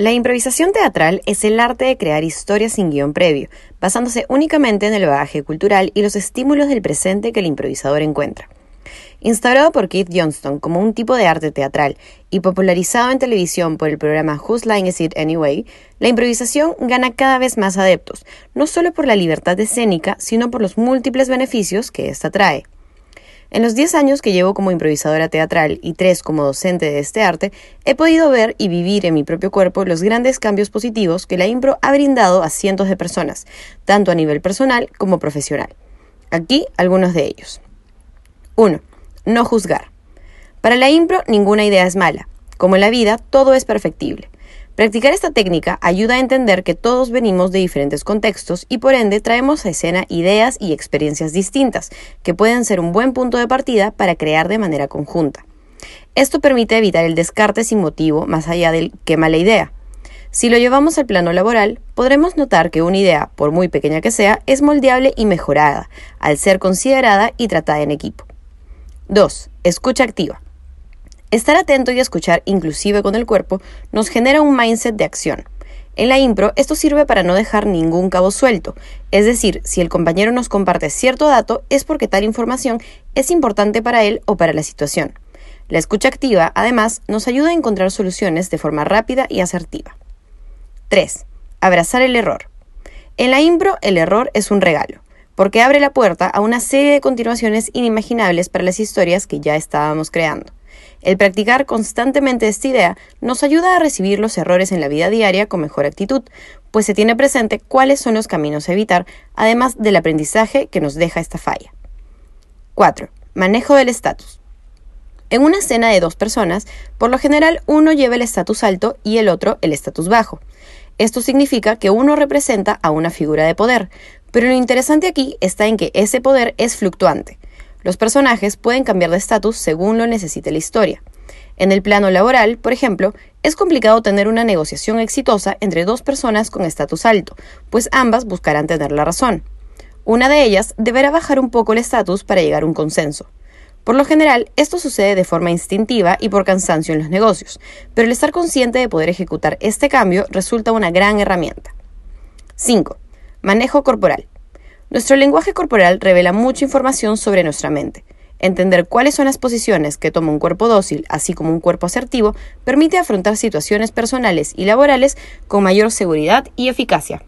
La improvisación teatral es el arte de crear historias sin guion previo, basándose únicamente en el bagaje cultural y los estímulos del presente que el improvisador encuentra. Instaurado por Keith Johnston como un tipo de arte teatral y popularizado en televisión por el programa Whose Line Is It Anyway, la improvisación gana cada vez más adeptos, no solo por la libertad escénica, sino por los múltiples beneficios que ésta trae. En los 10 años que llevo como improvisadora teatral y 3 como docente de este arte, he podido ver y vivir en mi propio cuerpo los grandes cambios positivos que la impro ha brindado a cientos de personas, tanto a nivel personal como profesional. Aquí algunos de ellos. 1. No juzgar. Para la impro ninguna idea es mala. Como en la vida, todo es perfectible. Practicar esta técnica ayuda a entender que todos venimos de diferentes contextos y por ende traemos a escena ideas y experiencias distintas, que pueden ser un buen punto de partida para crear de manera conjunta. Esto permite evitar el descarte sin motivo más allá del qué mala idea. Si lo llevamos al plano laboral, podremos notar que una idea, por muy pequeña que sea, es moldeable y mejorada, al ser considerada y tratada en equipo. 2. Escucha activa. Estar atento y escuchar, inclusive con el cuerpo, nos genera un mindset de acción. En la impro, esto sirve para no dejar ningún cabo suelto, es decir, si el compañero nos comparte cierto dato es porque tal información es importante para él o para la situación. La escucha activa, además, nos ayuda a encontrar soluciones de forma rápida y asertiva. 3. Abrazar el error. En la impro, el error es un regalo, porque abre la puerta a una serie de continuaciones inimaginables para las historias que ya estábamos creando. El practicar constantemente esta idea nos ayuda a recibir los errores en la vida diaria con mejor actitud, pues se tiene presente cuáles son los caminos a evitar, además del aprendizaje que nos deja esta falla. 4. Manejo del estatus. En una escena de dos personas, por lo general uno lleva el estatus alto y el otro el estatus bajo. Esto significa que uno representa a una figura de poder, pero lo interesante aquí está en que ese poder es fluctuante. Los personajes pueden cambiar de estatus según lo necesite la historia. En el plano laboral, por ejemplo, es complicado tener una negociación exitosa entre dos personas con estatus alto, pues ambas buscarán tener la razón. Una de ellas deberá bajar un poco el estatus para llegar a un consenso. Por lo general, esto sucede de forma instintiva y por cansancio en los negocios, pero el estar consciente de poder ejecutar este cambio resulta una gran herramienta. 5. Manejo corporal. Nuestro lenguaje corporal revela mucha información sobre nuestra mente. Entender cuáles son las posiciones que toma un cuerpo dócil, así como un cuerpo asertivo, permite afrontar situaciones personales y laborales con mayor seguridad y eficacia.